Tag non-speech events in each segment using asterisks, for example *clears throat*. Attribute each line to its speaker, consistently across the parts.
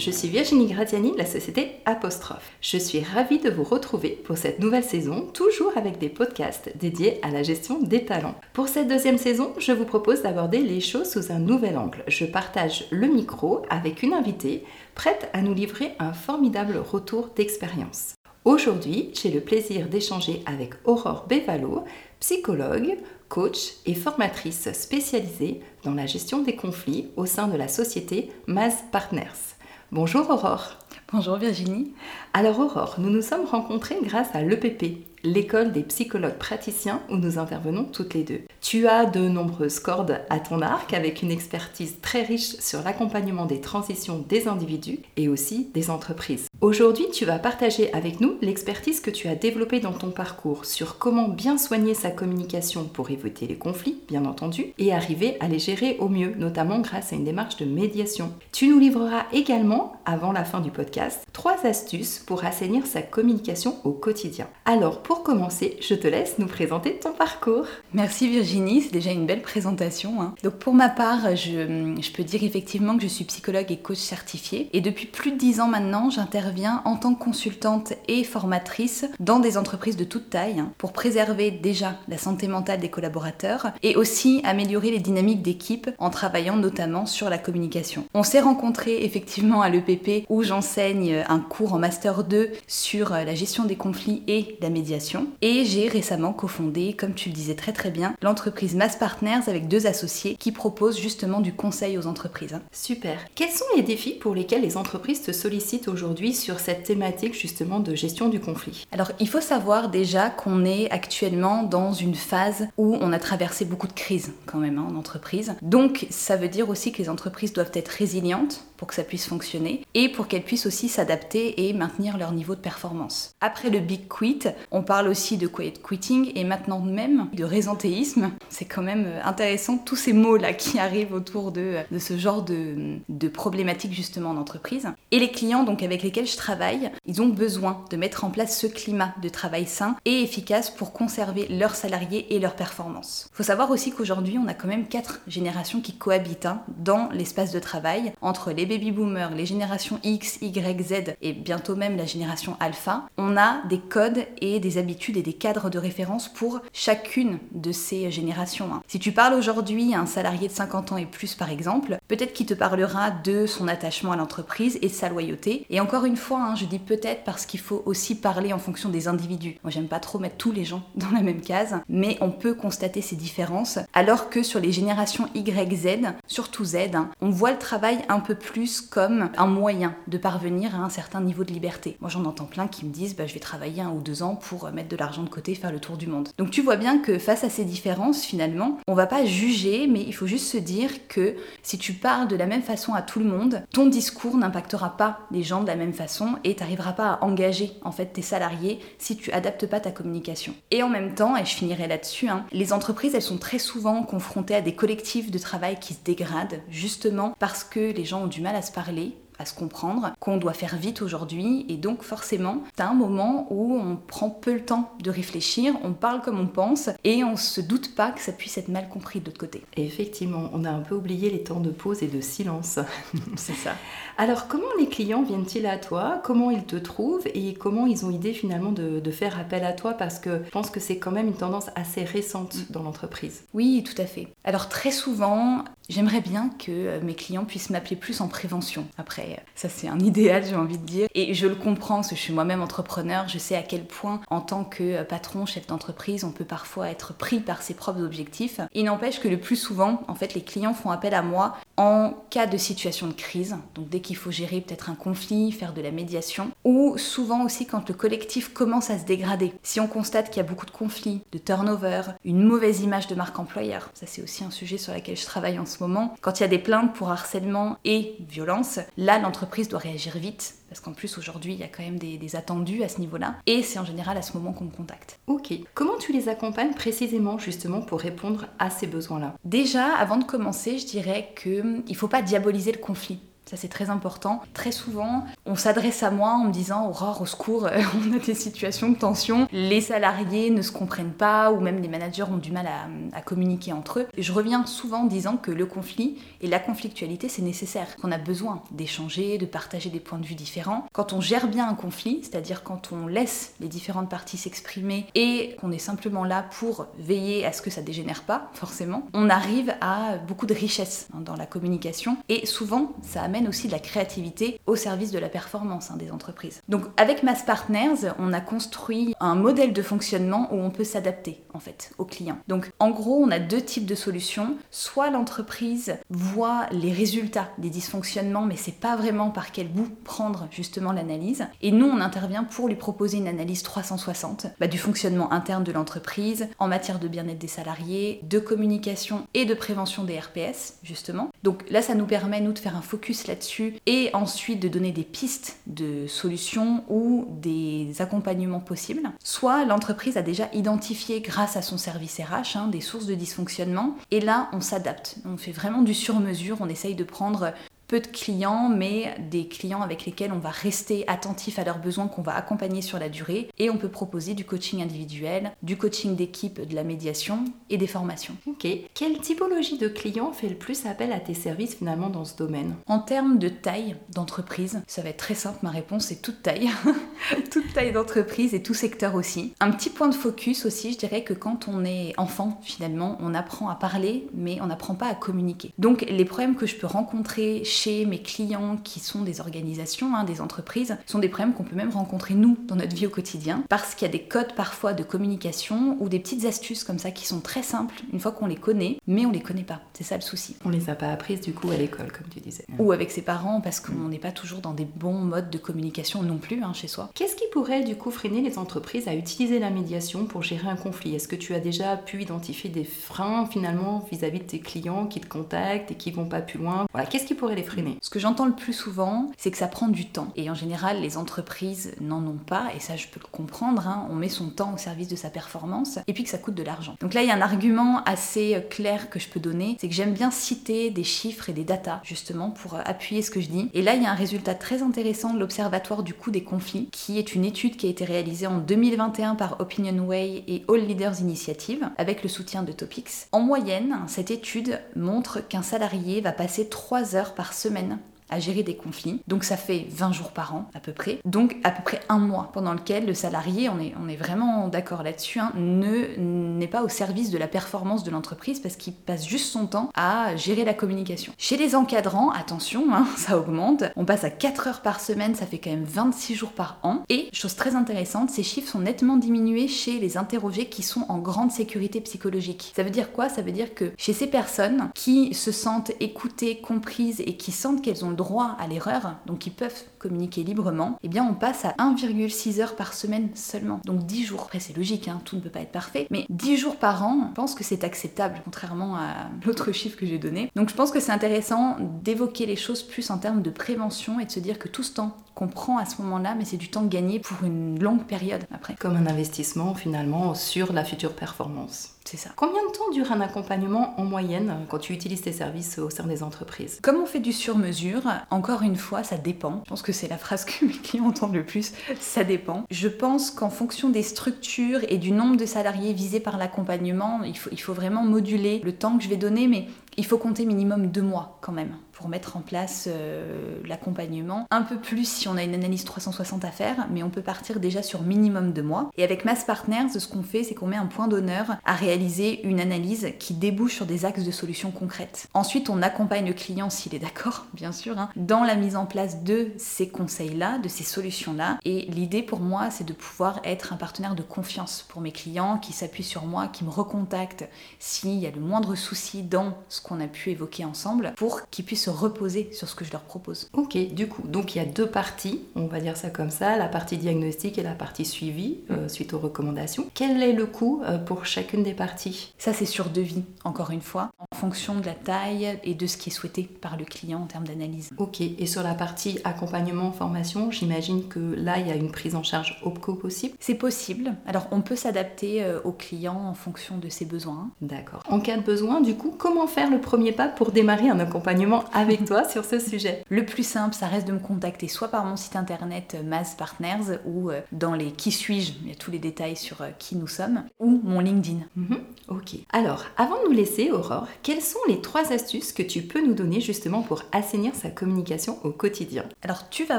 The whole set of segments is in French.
Speaker 1: je suis Virginie Gratiani de la société Apostrophe. Je suis ravie de vous retrouver pour cette nouvelle saison, toujours avec des podcasts dédiés à la gestion des talents. Pour cette deuxième saison, je vous propose d'aborder les choses sous un nouvel angle. Je partage le micro avec une invitée prête à nous livrer un formidable retour d'expérience. Aujourd'hui, j'ai le plaisir d'échanger avec Aurore Bévalo, psychologue, coach et formatrice spécialisée dans la gestion des conflits au sein de la société Maz Partners. Bonjour Aurore.
Speaker 2: Bonjour Virginie.
Speaker 1: Alors Aurore, nous nous sommes rencontrés grâce à l'EPP, l'école des psychologues praticiens où nous intervenons toutes les deux. Tu as de nombreuses cordes à ton arc avec une expertise très riche sur l'accompagnement des transitions des individus et aussi des entreprises. Aujourd'hui, tu vas partager avec nous l'expertise que tu as développée dans ton parcours sur comment bien soigner sa communication pour éviter les conflits, bien entendu, et arriver à les gérer au mieux, notamment grâce à une démarche de médiation. Tu nous livreras également, avant la fin du podcast, trois astuces pour assainir sa communication au quotidien. Alors, pour commencer, je te laisse nous présenter ton parcours.
Speaker 2: Merci Virginie, c'est déjà une belle présentation. Hein. Donc pour ma part, je, je, peux dire effectivement que je suis psychologue et coach certifié. Et depuis plus de dix ans maintenant, j'interviens en tant que consultante et formatrice dans des entreprises de toute taille pour préserver déjà la santé mentale des collaborateurs et aussi améliorer les dynamiques d'équipe en travaillant notamment sur la communication. On s'est rencontrés effectivement à l'EPP où j'enseigne un cours en Master 2 sur la gestion des conflits et la médiation et j'ai récemment cofondé, comme tu le disais très très bien, l'entreprise Mass Partners avec deux associés qui proposent justement du conseil aux entreprises.
Speaker 1: Super. Quels sont les défis pour lesquels les entreprises te sollicitent aujourd'hui sur cette thématique justement de gestion du conflit
Speaker 2: Alors il faut savoir déjà qu'on est actuellement dans une phase où on a traversé beaucoup de crises quand même hein, en entreprise. Donc ça veut dire aussi que les entreprises doivent être résilientes pour que ça puisse fonctionner et pour qu'elles puissent aussi s'adapter et maintenir leur niveau de performance. Après le big quit, on parle aussi de quiet quitting et maintenant même de résentéisme. C'est quand même euh, intéressant tous ces mots-là qui arrivent autour de, ce genre de, de problématiques justement en entreprise. Et les clients donc avec lesquels je travaille, ils ont besoin de mettre en place ce climat de travail sain et efficace pour conserver leurs salariés et leurs performances. Il faut savoir aussi qu'aujourd'hui on a quand même quatre générations qui cohabitent hein, dans l'espace de travail entre les baby boomers, les générations X, Y, Z et bientôt même la génération alpha, on a des codes et des habitudes et des cadres de référence pour chacune de ces générations. Hein. Si tu parles aujourd'hui à un salarié de 50 ans et plus par exemple, peut-être qu'il te parlera de son attachement à l'entreprise et de sa loyauté. Et encore une fois, hein, je dis peut-être parce qu'il faut aussi parler en fonction des individus. Moi j'aime pas trop mettre tous les gens dans la même case, mais on peut constater ces différences. Alors que sur les générations Y, Z, surtout Z, hein, on voit le travail un peu plus comme un moyen de parvenir à un certain niveau de liberté. Moi j'en entends plein qui me disent bah, je vais travailler un ou deux ans pour mettre de l'argent de côté, faire le tour du monde. Donc tu vois bien que face à ces différences finalement, on va pas juger mais il faut juste se dire que si tu parles de la même façon à tout le monde, ton discours n'impactera pas les gens de la même façon et t'arriveras pas à engager en fait tes salariés si tu adaptes pas ta communication. Et en même temps, et je finirai là-dessus, hein, les entreprises elles sont très souvent confrontées à des collectifs de travail qui se dégradent justement parce que les gens ont du mal à se parler à se comprendre, qu'on doit faire vite aujourd'hui, et donc forcément, t'as un moment où on prend peu le temps de réfléchir, on parle comme on pense, et on se doute pas que ça puisse être mal compris de l'autre côté.
Speaker 1: effectivement, on a un peu oublié les temps de pause et de silence. *laughs*
Speaker 2: C'est ça.
Speaker 1: Alors, comment les clients viennent-ils à toi? Comment ils te trouvent? Et comment ils ont idée finalement de, de faire appel à toi? Parce que je pense que c'est quand même une tendance assez récente dans l'entreprise.
Speaker 2: Oui, tout à fait. Alors, très souvent, j'aimerais bien que euh, mes clients puissent m'appeler plus en prévention. Après, ça c'est un *laughs* idéal, j'ai envie de dire. Et je le comprends, parce que je suis moi-même entrepreneur, je sais à quel point, en tant que euh, patron, chef d'entreprise, on peut parfois être pris par ses propres objectifs. Il n'empêche que le plus souvent, en fait, les clients font appel à moi en cas de situation de crise, donc dès qu'il faut gérer peut-être un conflit, faire de la médiation, ou souvent aussi quand le collectif commence à se dégrader. Si on constate qu'il y a beaucoup de conflits, de turnover, une mauvaise image de marque employeur, ça c'est aussi un sujet sur lequel je travaille en ce moment, quand il y a des plaintes pour harcèlement et violence, là l'entreprise doit réagir vite parce qu'en plus aujourd'hui il y a quand même des, attendus à ce niveau-là, et c'est en général à ce moment qu'on me contacte.
Speaker 1: Ok, comment tu les accompagnes précisément justement pour répondre à ces besoins-là?
Speaker 2: Déjà, avant de commencer, je dirais qu'il ne faut pas diaboliser le conflit Ça c'est très important. Très souvent, on s'adresse à moi en me disant Aurore, au secours, *laughs* on a des situations de tension, les salariés ne se comprennent pas ou même les managers ont du mal à, communiquer entre eux. je reviens souvent en disant que le conflit et la conflictualité c'est nécessaire, qu'on a besoin d'échanger, de partager des points de vue différents. Quand on gère bien un conflit, c'est-à-dire quand on laisse les différentes parties s'exprimer et qu'on est simplement là pour veiller à ce que ça dégénère pas, forcément, on arrive à beaucoup de richesse dans la communication et souvent ça amène aussi de la créativité au service de la performance hein, des entreprises. Donc avec Mass Partners, on a construit un modèle de fonctionnement où on peut s'adapter en fait aux clients. Donc en gros, on a deux types de solutions. Soit l'entreprise voit les résultats des dysfonctionnements, mais c'est pas vraiment par quel bout prendre justement l'analyse. Et nous, on intervient pour lui proposer une analyse 360 bah, du fonctionnement interne de l'entreprise en matière de bien-être des salariés, de communication et de prévention des RPS justement. Donc là, ça nous permet nous de faire un focus là-dessus et ensuite de donner des pistes de solutions ou des accompagnements possibles. Soit l'entreprise a déjà identifié grâce à son service RH hein, des sources de dysfonctionnement et là, on s'adapte. On fait vraiment du sur-mesure, on essaye de prendre peu de clients, mais des clients avec lesquels on va rester attentif à leurs besoins, qu'on va accompagner sur la durée. Et on peut proposer du coaching individuel, du coaching d'équipe, de la médiation et des formations.
Speaker 1: Ok. Quelle typologie de clients fait le plus appel à tes services finalement dans ce domaine?
Speaker 2: En termes de taille d'entreprise, ça va être très simple, ma réponse c'est toute taille. *laughs* toute taille d'entreprise et tout secteur aussi. Un petit point de focus aussi, je dirais que quand on est enfant, finalement, on apprend à parler, mais on n'apprend pas à communiquer. Donc les problèmes que je peux rencontrer chez mes clients qui sont des organisations, hein, des entreprises, sont des problèmes qu'on peut même rencontrer nous dans notre vie au quotidien, parce qu'il y a des codes parfois de communication ou des petites astuces comme ça qui sont très simples une fois qu'on les connaît, mais on les connaît pas. C'est ça le souci.
Speaker 1: On les a pas apprises du coup à l'école, comme tu disais.
Speaker 2: Ou avec ses parents, parce qu'on n'est pas toujours dans des bons modes de communication non plus hein, chez soi.
Speaker 1: Qu'est-ce qui pourrait du coup freiner les entreprises à utiliser la médiation pour gérer un conflit? Est-ce que tu as déjà pu identifier des freins finalement vis-à-vis de tes clients qui te contactent et qui vont pas plus loin? Voilà, qu'est-ce qui pourrait les
Speaker 2: ce que j'entends le plus souvent, c'est que ça prend du temps. Et en général, les entreprises n'en ont pas, et ça je peux le comprendre, hein. on met son temps au service de sa performance, et puis que ça coûte de l'argent. Donc là, il y a un argument assez euh, clair que je peux donner, c'est que j'aime bien citer des chiffres et des datas, justement, pour euh, appuyer ce que je dis. Et là, il y a un résultat très intéressant de l'Observatoire du coût des conflits, qui est une étude qui a été réalisée en 2021 par Opinionway et All Leaders Initiative, avec le soutien de Topics. En moyenne, cette étude montre qu'un salarié va passer 3 heures par semaine semaine à gérer des conflits. Donc ça fait 20 jours par an à peu près. Donc à peu près un mois pendant lequel le salarié, on est, on est vraiment d'accord là-dessus, hein, ne n'est pas au service de la performance de l'entreprise parce qu'il passe juste son temps à gérer la communication. Chez les encadrants, attention, hein, *laughs* ça augmente. On passe à 4 heures par semaine, ça fait quand même 26 jours par an. Et chose très intéressante, ces chiffres sont nettement diminués chez les interrogés qui sont en grande sécurité psychologique. Ça veut dire quoi? Ça veut dire que chez ces personnes qui se sentent écoutées, comprises et qui sentent qu'elles ont le droit à l'erreur, donc ils peuvent communiquer librement, eh bien on passe à 1,6 heures par semaine seulement. Donc 10 jours. Après c'est logique, hein, tout ne peut pas être parfait, mais 10 jours par an, je pense que c'est acceptable, contrairement à *laughs* l'autre chiffre que j'ai donné. Donc je pense que c'est intéressant d'évoquer les choses plus en termes de prévention et de se dire que tout ce temps qu'on prend à ce moment-là, mais c'est du temps gagné pour une longue période après.
Speaker 1: Comme un investissement finalement sur la future performance.
Speaker 2: C'est ça.
Speaker 1: Combien de temps dure un accompagnement en moyenne quand tu utilises tes services au sein des entreprises?
Speaker 2: Comme on fait du sur-mesure, encore une fois, ça dépend. Je pense que c'est la phrase que mes clients entendent le plus. Ça dépend. Je pense qu'en fonction des structures et du nombre de salariés visés par l'accompagnement, il faut, il faut vraiment moduler le temps que je vais donner, mais il faut compter minimum deux mois quand même pour mettre en place euh, l'accompagnement. Un peu plus si on a une analyse 360 à faire, mais on peut partir déjà sur minimum deux mois. Et avec Mass Partners, ce qu'on fait, c'est qu'on met un point d'honneur à réaliser une analyse qui débouche sur des axes de solutions concrètes. Ensuite, on accompagne le client, s'il est d'accord, *laughs* bien sûr, hein, dans la mise en place de ces conseils-là, de ces solutions-là. Et l'idée pour moi, c'est de pouvoir être un partenaire de confiance pour mes clients qui s'appuient sur moi, qui me recontactent s'il y a le moindre souci dans ce qu'on a pu évoquer ensemble, pour qu'ils puissent reposer sur ce que je leur propose.
Speaker 1: Ok, du coup, donc il y a deux parties, on va dire ça comme ça, la partie diagnostic et la partie suivi euh, suite aux recommandations. Quel est le coût euh, pour chacune des parties?
Speaker 2: Ça, c'est sur devis, encore une fois. en fonction de la taille et de ce qui est souhaité par le client en termes d'analyse.
Speaker 1: Ok, et sur la partie accompagnement, formation, j'imagine que là, il y a une prise en charge OPCO possible?
Speaker 2: C'est possible. Alors, on peut s'adapter euh, au client en fonction de ses besoins.
Speaker 1: D'accord. En cas de besoin, du coup, comment faire le premier pas pour démarrer un accompagnement avec toi sur ce sujet
Speaker 2: Le plus simple, ça reste de me contacter soit par mon site internet euh, Maz Partners ou euh, dans les qui suis-je, il y a tous les détails sur qui nous sommes, ou mon LinkedIn.
Speaker 1: Mhm. Ok. Alors, avant de nous laisser, Aurore, quelles sont les trois astuces que tu peux nous donner justement pour assainir sa communication au quotidien?
Speaker 2: Alors, tu vas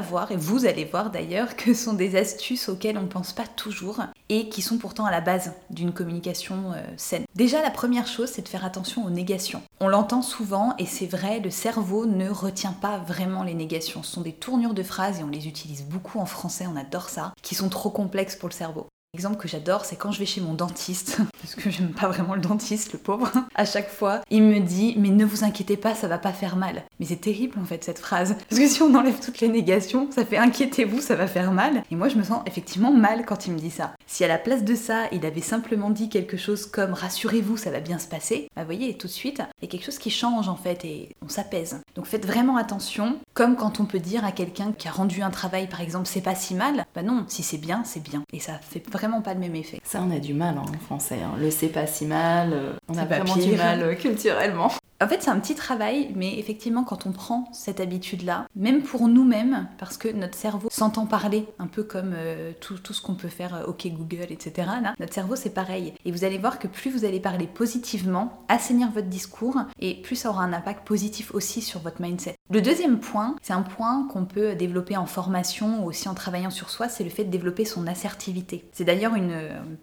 Speaker 2: voir, et vous allez voir d'ailleurs, que ce sont des astuces auxquelles on ne pense pas toujours et qui sont pourtant à la base d'une communication euh, saine. Déjà, la première chose, c'est de faire attention aux négations. On l'entend souvent et c'est vrai, le cerveau ne retient pas vraiment les négations. Ce sont des tournures de phrases et on les utilise beaucoup en français, on adore ça, qui sont trop complexes pour le cerveau. L'exemple que j'adore, c'est quand je vais chez mon dentiste, *laughs* parce que j'aime pas vraiment le dentiste, le pauvre. À chaque fois, il me dit Mais ne vous inquiétez pas, ça va pas faire mal. Mais c'est terrible en fait cette phrase. Parce que si on enlève toutes les négations, ça fait Inquiétez-vous, ça va faire mal. Et moi, je me sens effectivement mal quand il me dit ça. Si à la place de ça, il avait simplement dit quelque chose comme Rassurez-vous, ça va bien se passer, bah vous voyez, tout de suite, il y a quelque chose qui change en fait et on s'apaise. Donc faites vraiment attention, comme quand on peut dire à quelqu'un qui a rendu un travail par exemple, c'est pas si mal. Bah non, si c'est bien, c'est bien. Et ça fait vraiment pas le même effet.
Speaker 1: Ça, on a du mal hein, en français. Hein. Le c'est pas si mal, euh, on a vraiment du mal euh, culturellement.
Speaker 2: En fait, c'est un petit travail, mais effectivement, quand on prend cette habitude-là, même pour nous-mêmes, parce que notre cerveau s'entend parler, un peu comme euh, tout, ce qu'on peut faire, euh, OK Google, etc. Notre cerveau, c'est pareil. Et vous allez voir que plus vous allez parler positivement, assainir votre discours, et plus ça aura un impact positif aussi sur votre mindset. Le deuxième point, c'est un point qu'on peut développer en formation ou aussi en travaillant sur soi, c'est le fait de développer son assertivité. C'est d'ailleurs une,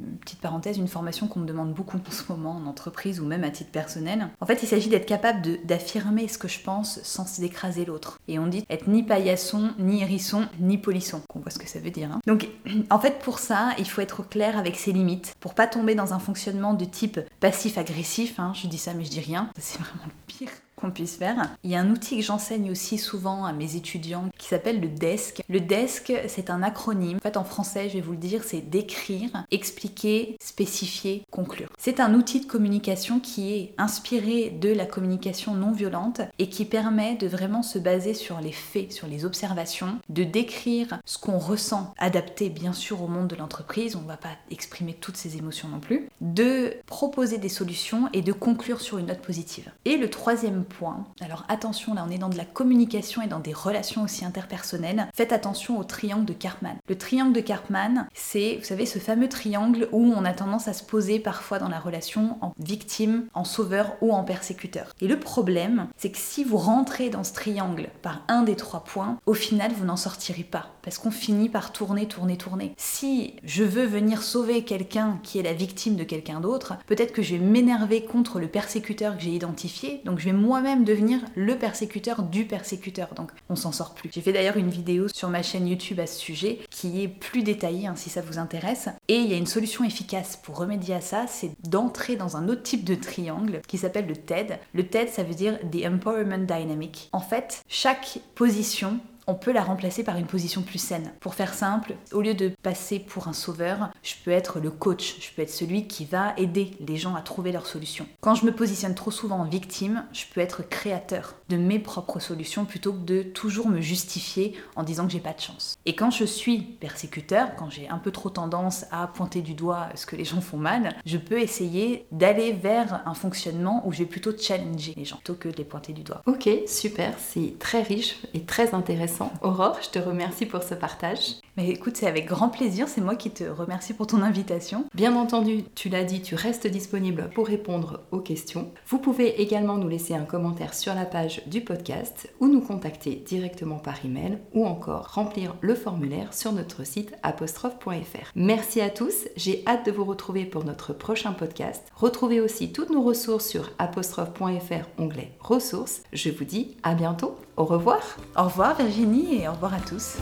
Speaker 2: une petite parenthèse, une formation qu'on me demande beaucoup en ce moment en entreprise ou même à titre personnel. En fait, il s'agit d'être capable d'affirmer ce que je pense sans écraser l'autre. Et on dit être ni paillasson, ni hérisson, ni polisson. On voit ce que ça veut dire. Hein. Donc, *clears throat* en fait, pour ça, il faut être clair avec ses limites, pour pas tomber dans un fonctionnement de type passif-agressif. Hein. Je dis ça, mais je dis rien. C'est vraiment le pire qu'on puisse faire. Il y a un outil que j'enseigne aussi souvent à mes étudiants qui s'appelle le DESC. Le DESC, c'est un acronyme. En fait, en français, je vais vous le dire, c'est décrire, expliquer, spécifier, C'est un outil de communication qui est inspiré de la communication non violente et qui permet de vraiment se baser sur les faits, sur les observations, de décrire ce qu'on ressent, adapté bien sûr au monde de l'entreprise, on ne va pas exprimer toutes ces émotions non plus, de proposer des solutions et de conclure sur une note positive. Et le troisième point. Alors attention, là on est dans de la communication et dans des relations aussi interpersonnelles. Faites attention au triangle de Karpman. Le triangle de Karpman, c'est, vous savez, ce fameux triangle où on a tendance à se poser parfois dans la relation en victime, en sauveur ou en persécuteur. Et le problème, c'est que si vous rentrez dans ce triangle par un des trois points, au final vous n'en sortirez pas. Parce qu'on finit par tourner, tourner, tourner. Si je veux venir sauver quelqu'un qui est la victime de quelqu'un d'autre, peut-être que je vais m'énerver contre le persécuteur que j'ai identifié, donc je vais moi même devenir le persécuteur du persécuteur. Donc on s'en sort plus. J'ai fait d'ailleurs une vidéo sur ma chaîne YouTube à ce sujet qui est plus détaillée hein, si ça vous intéresse. Et il y a une solution efficace pour remédier à ça, c'est d'entrer dans un autre type de triangle qui s'appelle le TED. Le TED ça veut dire The Empowerment Dynamic. En fait, chaque position on peut la remplacer par une position plus saine. Pour faire simple, au lieu de passer pour un sauveur, je peux être le coach, je peux être celui qui va aider les gens à trouver leurs solutions. Quand je me positionne trop souvent en victime, je peux être créateur de mes propres solutions plutôt que de toujours me justifier en disant que j'ai pas de chance. Et quand je suis persécuteur, quand j'ai un peu trop tendance à pointer du doigt ce que les gens font mal, je peux essayer d'aller vers un fonctionnement où je vais plutôt challenger les gens plutôt que de les pointer du doigt.
Speaker 1: Ok, super, c'est très riche et très intéressant Aurore, je te remercie pour ce partage.
Speaker 2: Mais écoute, c'est avec grand plaisir, c'est moi qui te remercie pour ton invitation.
Speaker 1: Bien entendu, tu l'as dit, tu restes disponible pour répondre aux questions. Vous pouvez également nous laisser un commentaire sur la page du podcast ou nous contacter directement par email ou encore remplir le formulaire sur notre site apostrophe.fr. Merci à tous, j'ai hâte de vous retrouver pour notre prochain podcast. Retrouvez aussi toutes nos ressources sur apostrophe.fr onglet ressources. Je vous dis à bientôt. Au revoir.
Speaker 2: Au revoir Virginie et au revoir à tous.